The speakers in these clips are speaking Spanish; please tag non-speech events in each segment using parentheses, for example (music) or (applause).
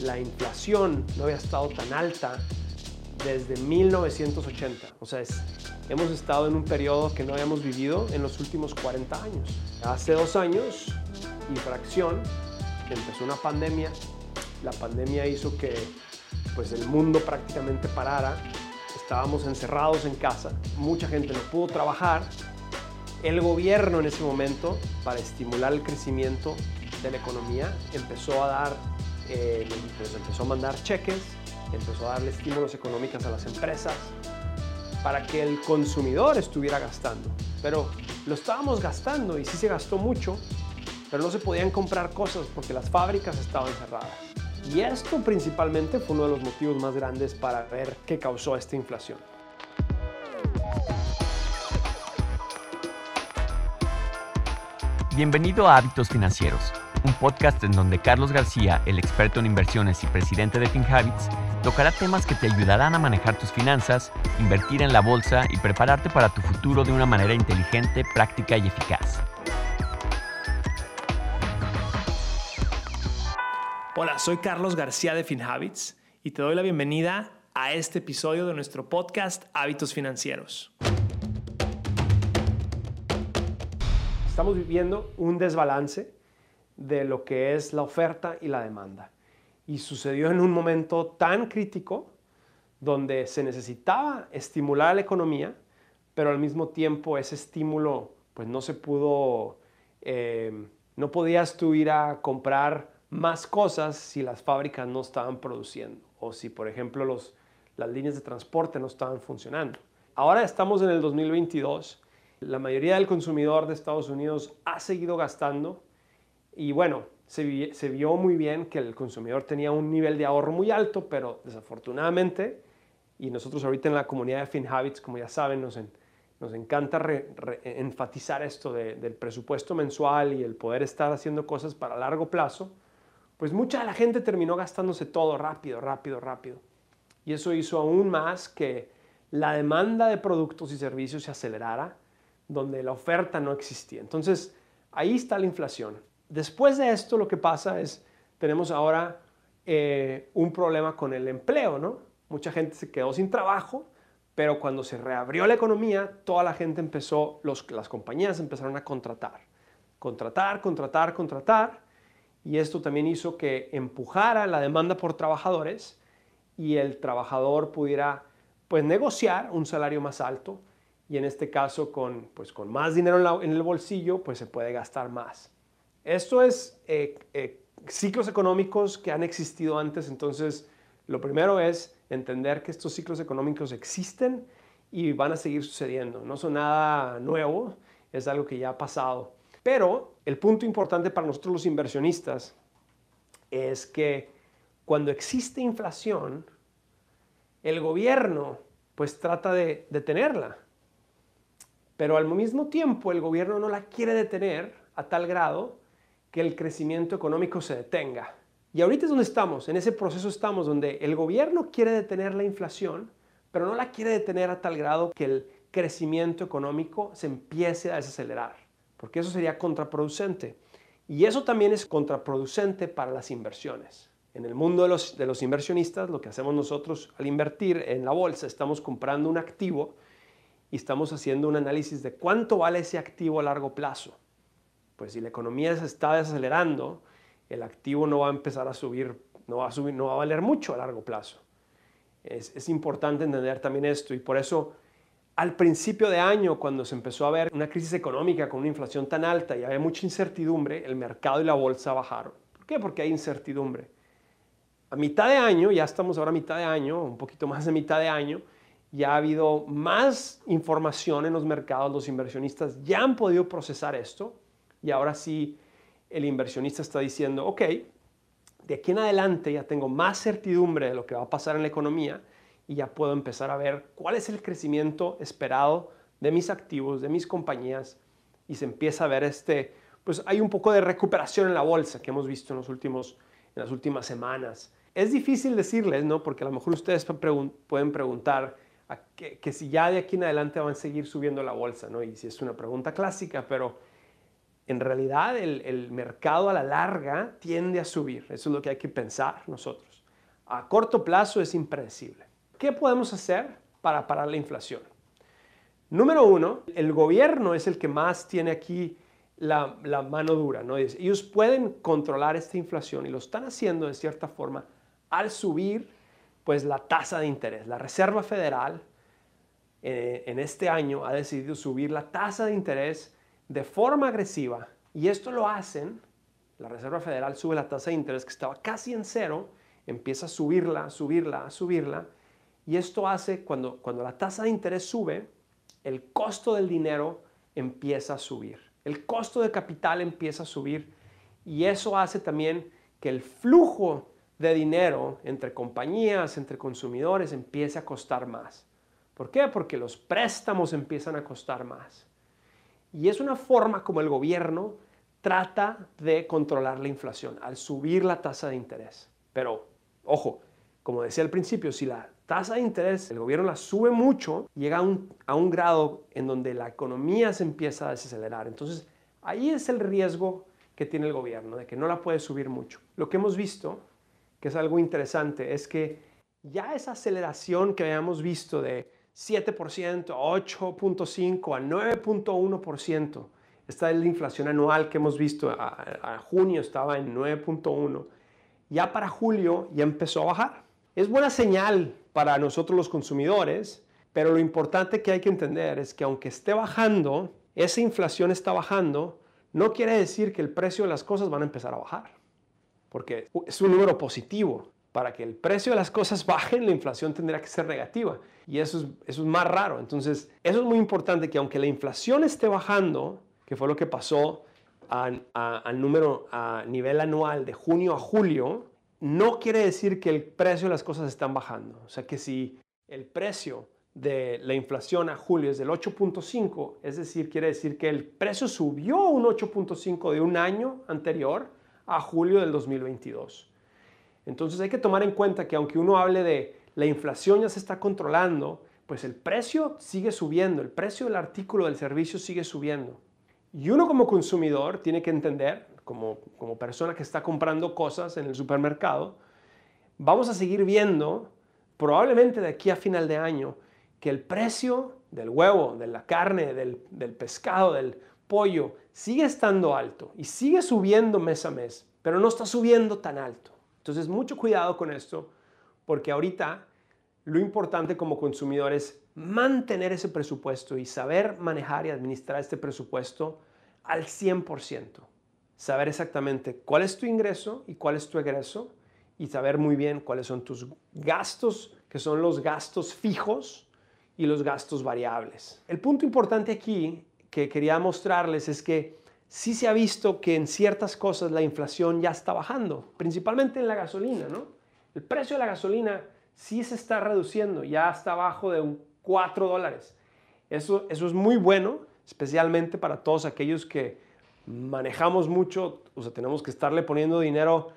la inflación no había estado tan alta desde 1980. O sea, hemos estado en un periodo que no habíamos vivido en los últimos 40 años. Hace dos años y fracción empezó una pandemia. La pandemia hizo que pues, el mundo prácticamente parara. Estábamos encerrados en casa. Mucha gente no pudo trabajar. El gobierno en ese momento, para estimular el crecimiento de la economía, empezó a dar, eh, empezó a mandar cheques empezó a darle estímulos económicos a las empresas para que el consumidor estuviera gastando. Pero lo estábamos gastando y sí se gastó mucho, pero no se podían comprar cosas porque las fábricas estaban cerradas. Y esto principalmente fue uno de los motivos más grandes para ver qué causó esta inflación. Bienvenido a Hábitos Financieros, un podcast en donde Carlos García, el experto en inversiones y presidente de FinHabits, tocará temas que te ayudarán a manejar tus finanzas, invertir en la bolsa y prepararte para tu futuro de una manera inteligente, práctica y eficaz. Hola, soy Carlos García de FinHabits y te doy la bienvenida a este episodio de nuestro podcast Hábitos Financieros. Estamos viviendo un desbalance de lo que es la oferta y la demanda y sucedió en un momento tan crítico donde se necesitaba estimular la economía, pero al mismo tiempo ese estímulo pues no se pudo, eh, no podías tú ir a comprar más cosas si las fábricas no estaban produciendo o si por ejemplo los, las líneas de transporte no estaban funcionando. Ahora estamos en el 2022, la mayoría del consumidor de Estados Unidos ha seguido gastando y bueno, se, vio muy bien que el consumidor tenía un nivel de ahorro muy alto, pero desafortunadamente, y nosotros ahorita en la comunidad de FinHabits, como ya saben, nos, nos encanta enfatizar esto del presupuesto mensual y el poder estar haciendo cosas para largo plazo, pues mucha de la gente terminó gastándose todo rápido, rápido, rápido. Y eso hizo aún más que la demanda de productos y servicios se acelerara, donde la oferta no existía. Entonces, ahí está la inflación. Después de esto lo que pasa es, tenemos ahora eh, un problema con el empleo, ¿no? Mucha gente se quedó sin trabajo, pero cuando se reabrió la economía, toda la gente empezó, las compañías empezaron a contratar. Contratar, contratar, contratar. Y esto también hizo que empujara la demanda por trabajadores y el trabajador pudiera pues negociar un salario más alto y en este caso con, pues, con más dinero en, en el bolsillo pues se puede gastar más. Esto es eh, eh, ciclos económicos que han existido antes, entonces lo primero es entender que estos ciclos económicos existen y van a seguir sucediendo. No son nada nuevo, es algo que ya ha pasado. Pero el punto importante para nosotros los inversionistas es que cuando existe inflación, el gobierno pues trata de detenerla. Pero al mismo tiempo el gobierno no la quiere detener a tal grado que el crecimiento económico se detenga. Y ahorita es donde estamos, en ese proceso estamos, donde el gobierno quiere detener la inflación, pero no la quiere detener a tal grado que el crecimiento económico se empiece a desacelerar, porque eso sería contraproducente. Y eso también es contraproducente para las inversiones. En el mundo de los, de los inversionistas, lo que hacemos nosotros al invertir en la bolsa, estamos comprando un activo y estamos haciendo un análisis de cuánto vale ese activo a largo plazo pues si la economía se está desacelerando, el activo no va a empezar a subir, no va a subir, no va a valer mucho a largo plazo. Es, es importante entender también esto y por eso al principio de año, cuando se empezó a ver una crisis económica con una inflación tan alta y había mucha incertidumbre, el mercado y la bolsa bajaron. ¿Por qué? Porque hay incertidumbre. A mitad de año, ya estamos ahora a mitad de año, un poquito más de mitad de año, ya ha habido más información en los mercados, los inversionistas ya han podido procesar esto y ahora sí el inversionista está diciendo, ok, de aquí en adelante ya tengo más certidumbre de lo que va a pasar en la economía y ya puedo empezar a ver cuál es el crecimiento esperado de mis activos, de mis compañías y se empieza a ver este, pues hay un poco de recuperación en la bolsa que hemos visto en, los últimos, en las últimas semanas. Es difícil decirles, ¿no? Porque a lo mejor ustedes pueden preguntar que, que si ya de aquí en adelante van a seguir subiendo la bolsa, ¿no? Y si es una pregunta clásica, pero en realidad el, el mercado a la larga tiende a subir. Eso es lo que hay que pensar nosotros. A corto plazo es impredecible. ¿Qué podemos hacer para parar la inflación? Número uno, el gobierno es el que más tiene aquí la, la, mano dura. ¿no? Ellos pueden controlar esta inflación y lo están haciendo de cierta forma al subir pues, la tasa de interés. La Reserva Federal eh, en este año ha decidido subir la tasa de interés de forma agresiva y esto lo hacen, la Reserva Federal sube la tasa de interés que estaba casi en cero, empieza a subirla, a subirla, a subirla y esto hace cuando, cuando la tasa de interés sube, el costo del dinero empieza a subir, el costo de capital empieza a subir y eso hace también que el flujo de dinero entre compañías, entre consumidores, empiece a costar más. ¿Por qué? Porque los préstamos empiezan a costar más. Y es una forma como el gobierno trata de controlar la inflación al subir la tasa de interés. Pero, ojo, como decía al principio, si la tasa de interés el gobierno la sube mucho, llega a un, a un grado en donde la economía se empieza a desacelerar. Entonces, ahí es el riesgo que tiene el gobierno, de que no la puede subir mucho. Lo que hemos visto, que es algo interesante, es que ya esa aceleración que habíamos visto de 7%, a 8.5%, a 9.1%. Esta es la inflación anual que hemos visto. A, junio estaba en 9.1. Ya para julio ya empezó a bajar. Es buena señal para nosotros los consumidores, pero lo importante que hay que entender es que aunque esté bajando, esa inflación está bajando, no quiere decir que el precio de las cosas van a empezar a bajar, porque es un número positivo para que el precio de las cosas bajen, la inflación tendría que ser negativa. Y eso es, eso es más raro. Entonces, eso es muy importante que aunque la inflación esté bajando, que fue lo que pasó al número a nivel anual de junio a julio, no quiere decir que el precio de las cosas están bajando. O sea que si el precio de la inflación a julio es del 8.5, es decir, quiere decir que el precio subió un 8.5 de un año anterior a julio del 2022. Entonces hay que tomar en cuenta que aunque uno hable de la inflación ya se está controlando, pues el precio sigue subiendo, el precio del artículo del servicio sigue subiendo. Y uno como consumidor tiene que entender, como, como persona que está comprando cosas en el supermercado, vamos a seguir viendo, probablemente de aquí a final de año, que el precio del huevo, de la carne, del, del pescado, del pollo, sigue estando alto y sigue subiendo mes a mes, pero no está subiendo tan alto. Entonces, mucho cuidado con esto, porque ahorita lo importante como consumidor es mantener ese presupuesto y saber manejar y administrar este presupuesto al 100%. Saber exactamente cuál es tu ingreso y cuál es tu egreso y saber muy bien cuáles son tus gastos, que son los gastos fijos y los gastos variables. El punto importante aquí que quería mostrarles es que sí se ha visto que en ciertas cosas la inflación ya está bajando, principalmente en la gasolina, ¿no? El precio de la gasolina sí se está reduciendo, ya está abajo de un 4 dólares. Eso, eso es muy bueno, especialmente para todos aquellos que manejamos mucho, o sea, tenemos que estarle poniendo dinero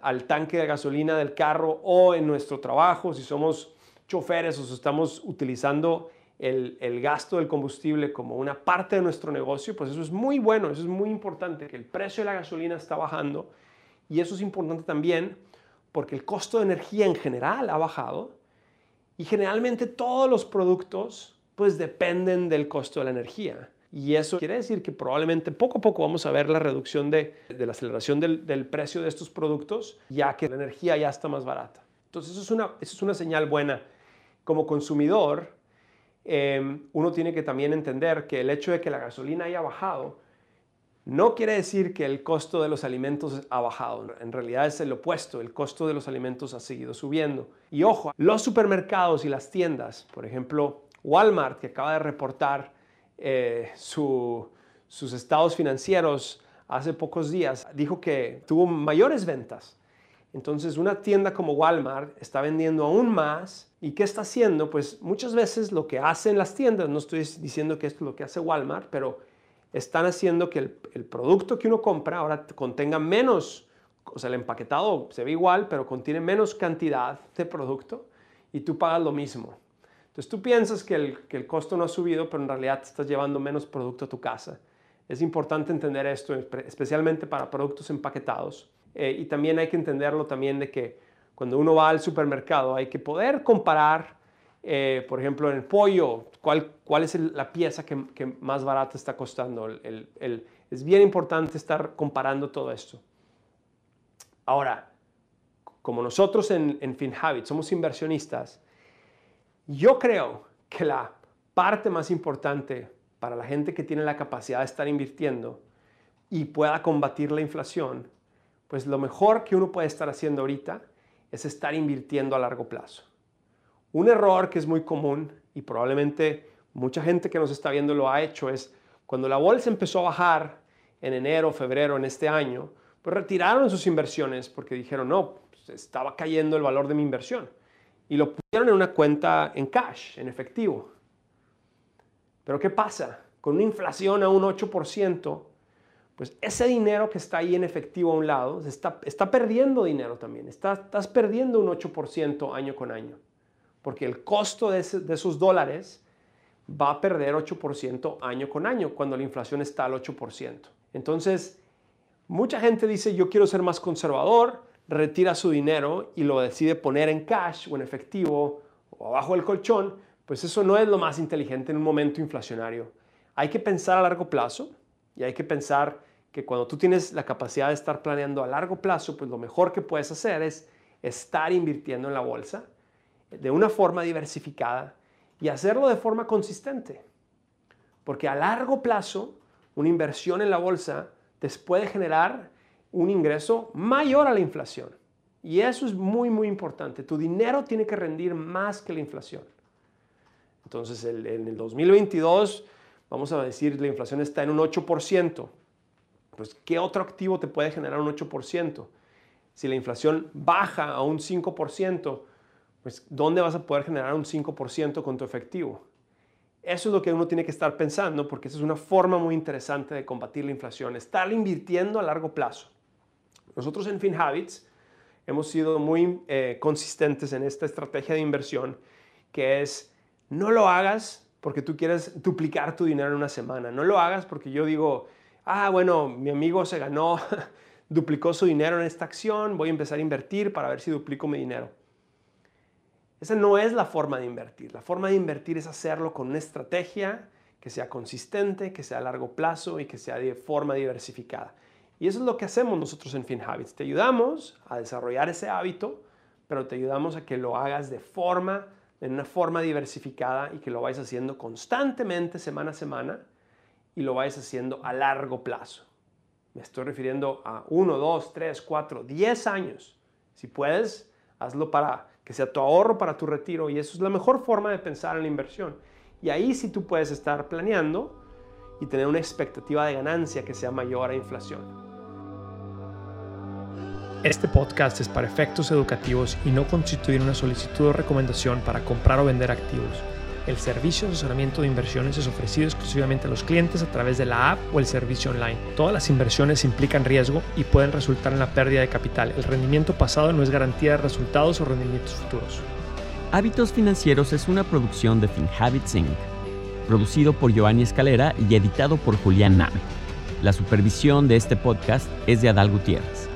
al tanque de gasolina del carro o en nuestro trabajo, si somos choferes o si estamos utilizando el, gasto del combustible como una parte de nuestro negocio, pues eso es muy bueno, eso es muy importante, que el precio de la gasolina está bajando y eso es importante también porque el costo de energía en general ha bajado y generalmente todos los productos pues dependen del costo de la energía. Y eso quiere decir que probablemente poco a poco vamos a ver la reducción de, la aceleración del, del, precio de estos productos, ya que la energía ya está más barata. Entonces eso es una, eso es una señal buena. Como consumidor, Em, uno tiene que también entender que el hecho de que la gasolina haya bajado no quiere decir que el costo de los alimentos ha bajado. En realidad es el opuesto, el costo de los alimentos ha seguido subiendo. Y ojo, los supermercados y las tiendas, por ejemplo, Walmart, que acaba de reportar eh, sus estados financieros hace pocos días, dijo que tuvo mayores ventas entonces una tienda como Walmart está vendiendo aún más y ¿qué está haciendo? Pues muchas veces lo que hacen las tiendas, no estoy diciendo que esto es lo que hace Walmart, pero están haciendo que el, producto que uno compra ahora contenga menos, o sea, el empaquetado se ve igual, pero contiene menos cantidad de producto y tú pagas lo mismo. Entonces tú piensas que el, costo no ha subido, pero en realidad estás llevando menos producto a tu casa. Es importante entender esto, especialmente para productos empaquetados. Eh, y también hay que entenderlo también de que cuando uno va al supermercado hay que poder comparar, eh, por ejemplo, en el pollo, cuál, cuál es la pieza que, más barata está costando. es bien importante estar comparando todo esto. Ahora, como nosotros en, en FinHabit somos inversionistas, yo creo que la parte más importante para la gente que tiene la capacidad de estar invirtiendo y pueda combatir la inflación, pues lo mejor que uno puede estar haciendo ahorita es estar invirtiendo a largo plazo. Un error que es muy común y probablemente mucha gente que nos está viendo lo ha hecho es cuando la bolsa empezó a bajar en enero, febrero en este año, pues retiraron sus inversiones porque dijeron, no, pues estaba cayendo el valor de mi inversión. Y lo pusieron en una cuenta en cash, en efectivo. Pero ¿qué pasa? Con una inflación a un 8%, pues ese dinero que está ahí en efectivo a un lado, está, está perdiendo dinero también. estás perdiendo un 8% año con año. Porque el costo de, de esos dólares va a perder 8% año con año cuando la inflación está al 8%. Entonces, mucha gente dice, yo quiero ser más conservador, retira su dinero y lo decide poner en cash o en efectivo o abajo del colchón, pues eso no es lo más inteligente en un momento inflacionario. Hay que pensar a largo plazo y hay que pensar que cuando tú tienes la capacidad de estar planeando a largo plazo, pues lo mejor que puedes hacer es estar invirtiendo en la bolsa de una forma diversificada y hacerlo de forma consistente. Porque a largo plazo, una inversión en la bolsa te puede generar un ingreso mayor a la inflación. Y eso es muy, muy importante. Tu dinero tiene que rendir más que la inflación. Entonces, en el 2022, vamos a decir, la inflación está en un 8%. Pues, ¿qué otro activo te puede generar un 8%? Si la inflación baja a un 5%, pues, ¿dónde vas a poder generar un 5% con tu efectivo? Eso es lo que uno tiene que estar pensando porque esa es una forma muy interesante de combatir la inflación, estar invirtiendo a largo plazo. Nosotros en FinHabits hemos sido muy eh, consistentes en esta estrategia de inversión que es no lo hagas porque tú quieres duplicar tu dinero en una semana. No lo hagas porque yo digo, ah, bueno, mi amigo se ganó, (laughs) duplicó su dinero en esta acción, voy a empezar a invertir para ver si duplico mi dinero. Esa no es la forma de invertir. La forma de invertir es hacerlo con una estrategia que sea consistente, que sea a largo plazo y que sea de forma diversificada. Y eso es lo que hacemos nosotros en FinHabits. Te ayudamos a desarrollar ese hábito, pero te ayudamos a que lo hagas de forma en una forma diversificada y que lo vayas haciendo constantemente semana a semana y lo vayas haciendo a largo plazo. Me estoy refiriendo a 1, 2, 3, 4, 10 años. Si puedes, hazlo para que sea tu ahorro para tu retiro y eso es la mejor forma de pensar en la inversión. Y ahí sí tú puedes estar planeando y tener una expectativa de ganancia que sea mayor a inflación. Este podcast es para efectos educativos y no constituye una solicitud o recomendación para comprar o vender activos. El servicio de asesoramiento de inversiones es ofrecido exclusivamente a los clientes a través de la app o el servicio online. Todas las inversiones implican riesgo y pueden resultar en la pérdida de capital. El rendimiento pasado no es garantía de resultados o rendimientos futuros. Hábitos Financieros es una producción de FinHabits Inc., producido por Giovanni Escalera y editado por Julián Nave. La supervisión de este podcast es de Adal Gutiérrez.